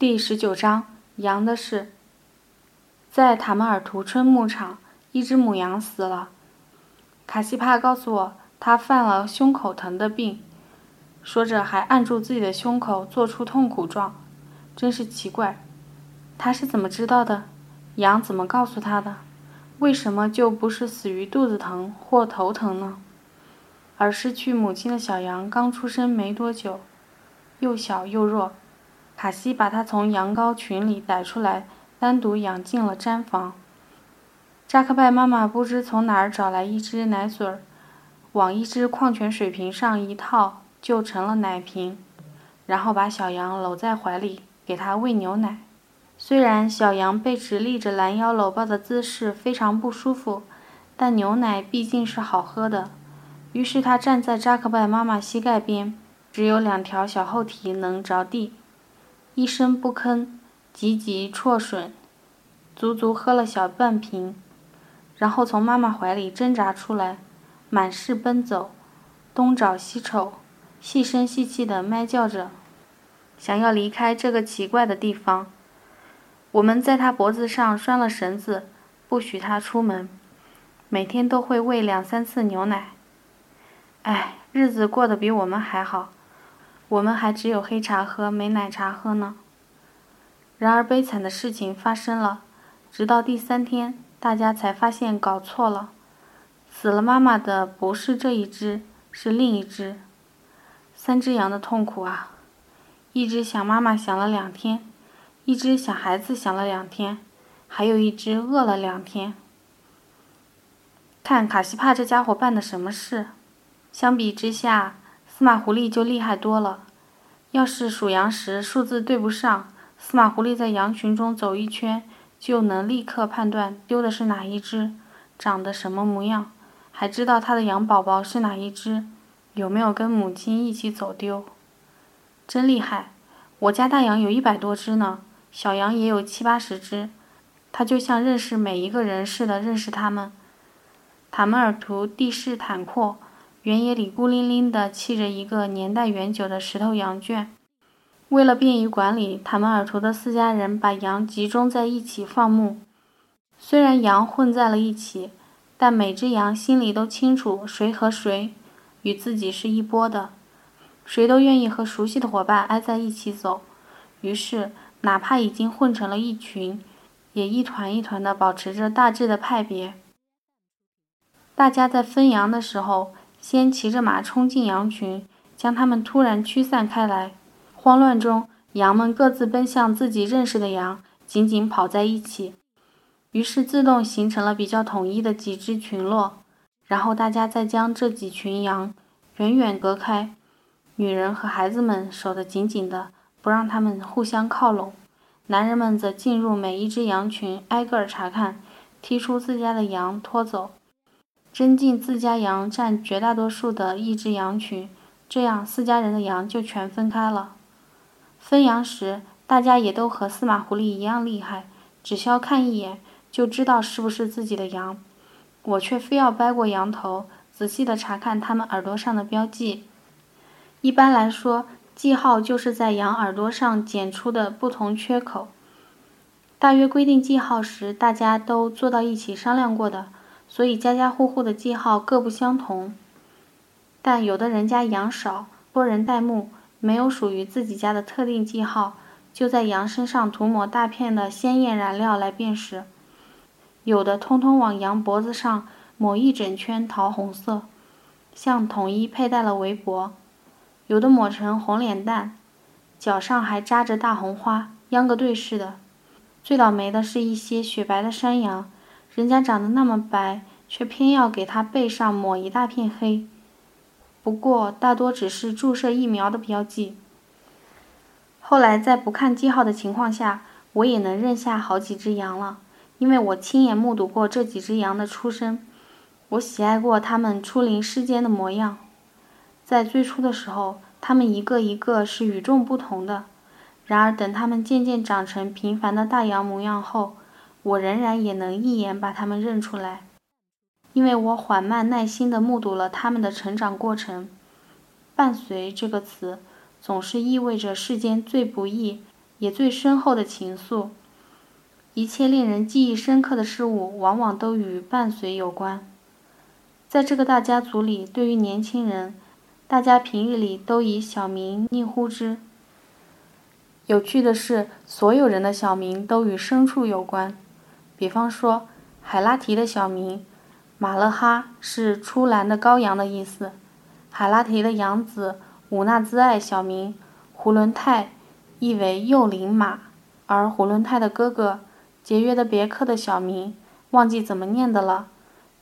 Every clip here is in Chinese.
第十九章羊的事。在塔门尔图春牧场，一只母羊死了。卡西帕告诉我，它犯了胸口疼的病，说着还按住自己的胸口，做出痛苦状。真是奇怪，他是怎么知道的？羊怎么告诉他的？为什么就不是死于肚子疼或头疼呢？而失去母亲的小羊刚出生没多久，又小又弱。卡西把它从羊羔群里逮出来，单独养进了毡房。扎克拜妈妈不知从哪儿找来一只奶嘴儿，往一只矿泉水瓶上一套，就成了奶瓶，然后把小羊搂在怀里，给它喂牛奶。虽然小羊被直立着拦腰搂抱的姿势非常不舒服，但牛奶毕竟是好喝的。于是他站在扎克拜妈妈膝盖边，只有两条小后蹄能着地。一声不吭，急急啜吮，足足喝了小半瓶，然后从妈妈怀里挣扎出来，满室奔走，东找西瞅，细声细气地咩叫着，想要离开这个奇怪的地方。我们在他脖子上拴了绳子，不许他出门，每天都会喂两三次牛奶。唉，日子过得比我们还好。我们还只有黑茶喝，没奶茶喝呢。然而悲惨的事情发生了，直到第三天，大家才发现搞错了，死了妈妈的不是这一只，是另一只。三只羊的痛苦啊！一只想妈妈想了两天，一只想孩子想了两天，还有一只饿了两天。看卡西帕这家伙办的什么事！相比之下。司马狐狸就厉害多了。要是数羊时数字对不上，司马狐狸在羊群中走一圈，就能立刻判断丢的是哪一只，长得什么模样，还知道他的羊宝宝是哪一只，有没有跟母亲一起走丢。真厉害！我家大羊有一百多只呢，小羊也有七八十只。它就像认识每一个人似的认识他们。塔门尔图地势坦阔。原野里孤零零地砌着一个年代远久的石头羊圈。为了便于管理，塔门尔图的四家人把羊集中在一起放牧。虽然羊混在了一起，但每只羊心里都清楚谁和谁与自己是一波的，谁都愿意和熟悉的伙伴挨在一起走。于是，哪怕已经混成了一群，也一团一团地保持着大致的派别。大家在分羊的时候。先骑着马冲进羊群，将它们突然驱散开来。慌乱中，羊们各自奔向自己认识的羊，紧紧跑在一起，于是自动形成了比较统一的几只群落。然后大家再将这几群羊远远隔开，女人和孩子们守得紧紧的，不让它们互相靠拢。男人们则进入每一只羊群，挨个查看，踢出自家的羊，拖走。真进自家羊占绝大多数的一只羊群，这样四家人的羊就全分开了。分羊时，大家也都和司马狐狸一样厉害，只需要看一眼就知道是不是自己的羊。我却非要掰过羊头，仔细地查看它们耳朵上的标记。一般来说，记号就是在羊耳朵上剪出的不同缺口。大约规定记号时，大家都坐到一起商量过的。所以家家户户的记号各不相同，但有的人家羊少，多人代牧，没有属于自己家的特定记号，就在羊身上涂抹大片的鲜艳染料来辨识。有的通通往羊脖子上抹一整圈桃红色，像统一佩戴了围脖；有的抹成红脸蛋，脚上还扎着大红花，秧歌队似的。最倒霉的是一些雪白的山羊。人家长得那么白，却偏要给他背上抹一大片黑。不过大多只是注射疫苗的标记。后来在不看记号的情况下，我也能认下好几只羊了，因为我亲眼目睹过这几只羊的出生。我喜爱过它们初临世间的模样。在最初的时候，它们一个一个是与众不同的。然而等它们渐渐长成平凡的大羊模样后，我仍然也能一眼把他们认出来，因为我缓慢耐心地目睹了他们的成长过程。伴随这个词，总是意味着世间最不易、也最深厚的情愫。一切令人记忆深刻的事物，往往都与伴随有关。在这个大家族里，对于年轻人，大家平日里都以小名昵呼之。有趣的是，所有人的小名都与牲畜有关。比方说，海拉提的小名马勒哈是出栏的羔羊的意思。海拉提的养子武纳兹艾小名胡伦泰，意为幼龄马，而胡伦泰的哥哥节约的别克的小名忘记怎么念的了，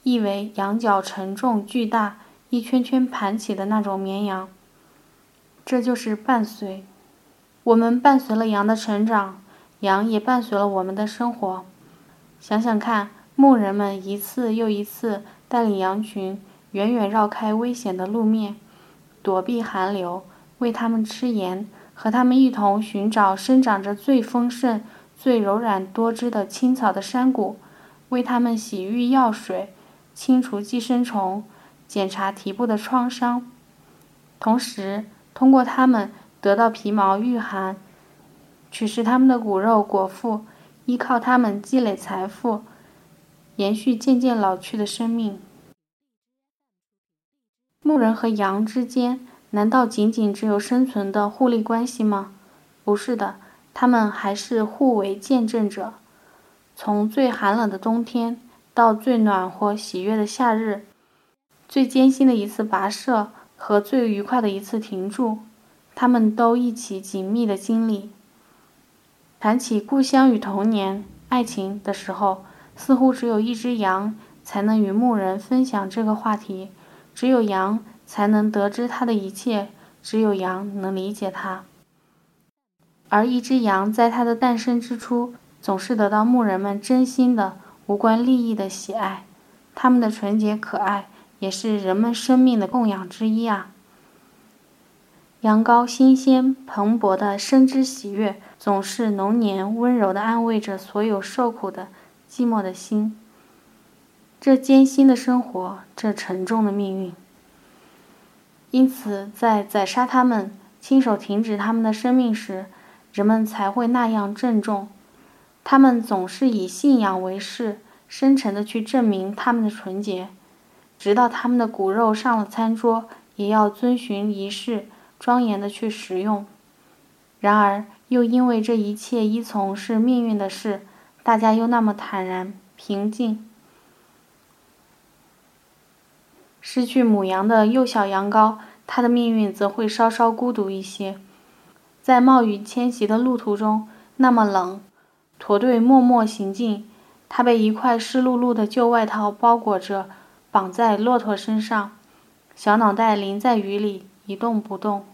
意为羊角沉重巨大，一圈圈盘起的那种绵羊。这就是伴随。我们伴随了羊的成长，羊也伴随了我们的生活。想想看，牧人们一次又一次带领羊群远远绕开危险的路面，躲避寒流，喂它们吃盐，和它们一同寻找生长着最丰盛、最柔软多汁的青草的山谷，为它们洗浴药水，清除寄生虫，检查蹄部的创伤，同时通过它们。得到皮毛御寒，取食他们的骨肉果腹，依靠他们积累财富，延续渐渐老去的生命。牧人和羊之间，难道仅仅只有生存的互利关系吗？不是的，他们还是互为见证者。从最寒冷的冬天到最暖和喜悦的夏日，最艰辛的一次跋涉和最愉快的一次停驻。他们都一起紧密的经历。谈起故乡与童年、爱情的时候，似乎只有一只羊才能与牧人分享这个话题，只有羊才能得知他的一切，只有羊能理解他。而一只羊在它的诞生之初，总是得到牧人们真心的、无关利益的喜爱。他们的纯洁可爱，也是人们生命的供养之一啊。羊羔新鲜蓬勃的生之喜悦，总是浓年温柔地安慰着所有受苦的寂寞的心。这艰辛的生活，这沉重的命运。因此，在宰杀他们、亲手停止他们的生命时，人们才会那样郑重。他们总是以信仰为誓，深沉地去证明他们的纯洁，直到他们的骨肉上了餐桌，也要遵循仪式。庄严的去食用，然而又因为这一切依从是命运的事，大家又那么坦然平静。失去母羊的幼小羊羔，它的命运则会稍稍孤独一些。在冒雨迁徙的路途中，那么冷，驼队默默行进，它被一块湿漉漉的旧外套包裹着，绑在骆驼身上，小脑袋淋在雨里。一动不动。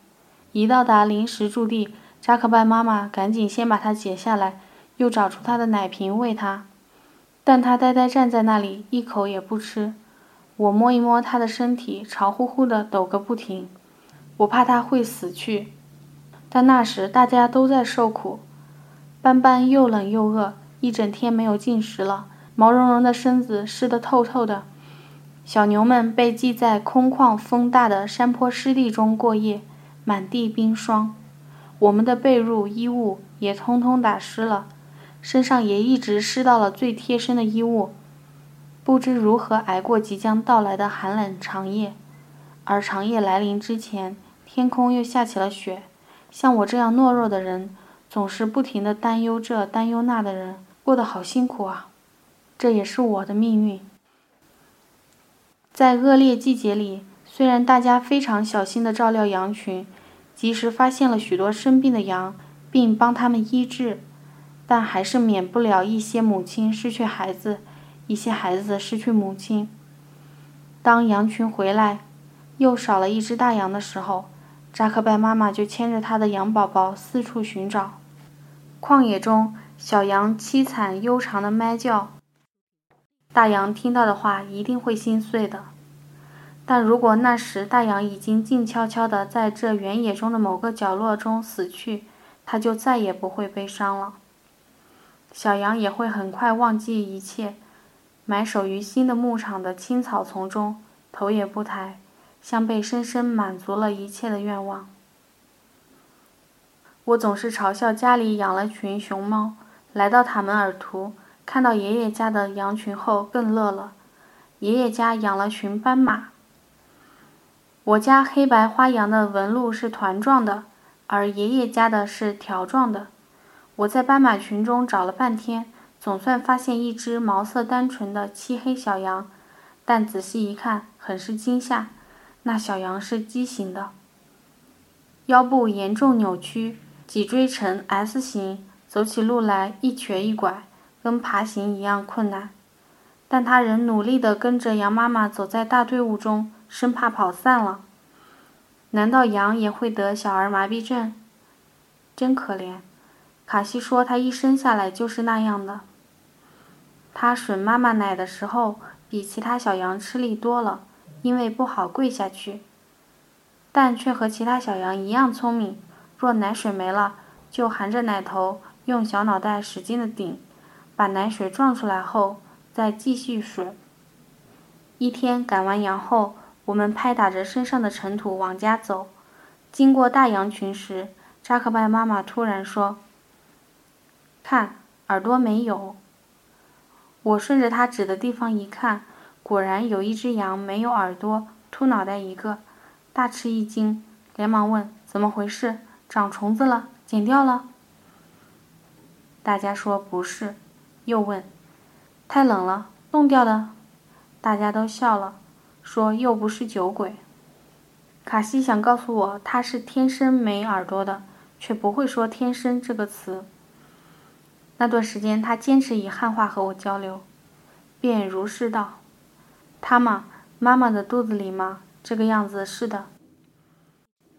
一到达临时驻地，扎克拜妈妈赶紧先把它解下来，又找出他的奶瓶喂它。但他呆呆站在那里，一口也不吃。我摸一摸他的身体，潮乎乎的，抖个不停。我怕他会死去。但那时大家都在受苦，斑斑又冷又饿，一整天没有进食了，毛茸茸的身子湿得透透的。小牛们被系在空旷风大的山坡湿地中过夜，满地冰霜。我们的被褥、衣物也通通打湿了，身上也一直湿到了最贴身的衣物。不知如何挨过即将到来的寒冷长夜，而长夜来临之前，天空又下起了雪。像我这样懦弱的人，总是不停地担忧这担忧那的人，过得好辛苦啊！这也是我的命运。在恶劣季节里，虽然大家非常小心地照料羊群，及时发现了许多生病的羊，并帮他们医治，但还是免不了一些母亲失去孩子，一些孩子失去母亲。当羊群回来，又少了一只大羊的时候，扎克拜妈妈就牵着他的羊宝宝四处寻找。旷野中，小羊凄惨悠长的咩叫。大羊听到的话一定会心碎的，但如果那时大羊已经静悄悄地在这原野中的某个角落中死去，它就再也不会悲伤了。小羊也会很快忘记一切，埋首于新的牧场的青草丛中，头也不抬，像被深深满足了一切的愿望。我总是嘲笑家里养了群熊猫，来到塔门尔图，看到爷爷家的羊群后更乐了。爷爷家养了群斑马。我家黑白花羊的纹路是团状的，而爷爷家的是条状的。我在斑马群中找了半天，总算发现一只毛色单纯的漆黑小羊，但仔细一看，很是惊吓。那小羊是畸形的，腰部严重扭曲，脊椎呈 S 形，走起路来一瘸一拐，跟爬行一样困难。但它仍努力地跟着羊妈妈走在大队伍中。生怕跑散了。难道羊也会得小儿麻痹症？真可怜。卡西说他一生下来就是那样的。他吮妈妈奶的时候比其他小羊吃力多了，因为不好跪下去。但却和其他小羊一样聪明。若奶水没了，就含着奶头，用小脑袋使劲的顶，把奶水撞出来后，再继续吮。一天赶完羊后。我们拍打着身上的尘土往家走，经过大羊群时，扎克拜妈妈突然说：“看，耳朵没有。”我顺着他指的地方一看，果然有一只羊没有耳朵，秃脑袋一个，大吃一惊，连忙问：“怎么回事？长虫子了？剪掉了？”大家说不是，又问：“太冷了，冻掉的？”大家都笑了。说又不是酒鬼。卡西想告诉我他是天生没耳朵的，却不会说“天生”这个词。那段时间他坚持以汉话和我交流，便如是道：“他嘛，妈妈的肚子里嘛，这个样子是的。”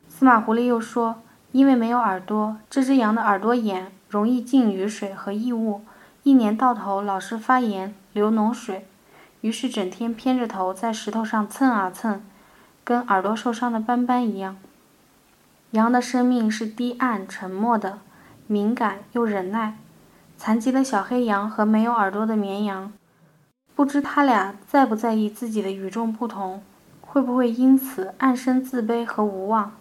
司马狐狸又说：“因为没有耳朵，这只羊的耳朵眼容易进雨水和异物，一年到头老是发炎，流脓水。”于是整天偏着头在石头上蹭啊蹭，跟耳朵受伤的斑斑一样。羊的生命是低暗、沉默的，敏感又忍耐。残疾的小黑羊和没有耳朵的绵羊，不知他俩在不在意自己的与众不同，会不会因此暗生自卑和无望？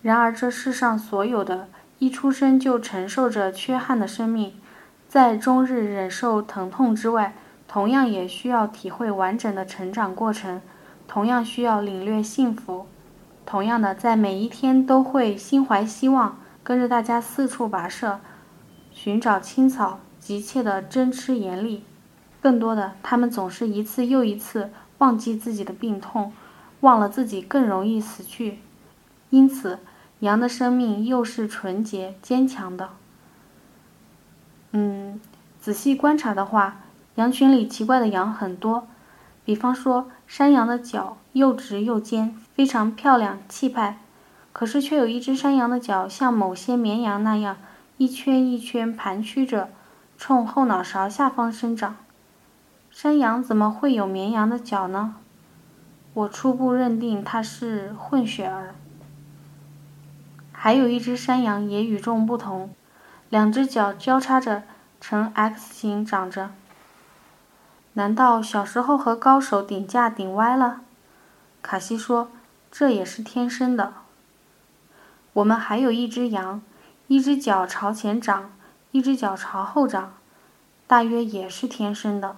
然而这世上所有的一出生就承受着缺憾的生命，在终日忍受疼痛之外。同样也需要体会完整的成长过程，同样需要领略幸福，同样的在每一天都会心怀希望，跟着大家四处跋涉，寻找青草，急切的争吃盐粒。更多的，他们总是一次又一次忘记自己的病痛，忘了自己更容易死去。因此，羊的生命又是纯洁坚强的。嗯，仔细观察的话。羊群里奇怪的羊很多，比方说山羊的脚又直又尖，非常漂亮气派。可是却有一只山羊的脚像某些绵羊那样一圈一圈盘曲着，冲后脑勺下方生长。山羊怎么会有绵羊的脚呢？我初步认定它是混血儿。还有一只山羊也与众不同，两只脚交叉着呈 X 形长着。难道小时候和高手顶架顶歪了？卡西说：“这也是天生的。”我们还有一只羊，一只脚朝前长，一只脚朝后长，大约也是天生的。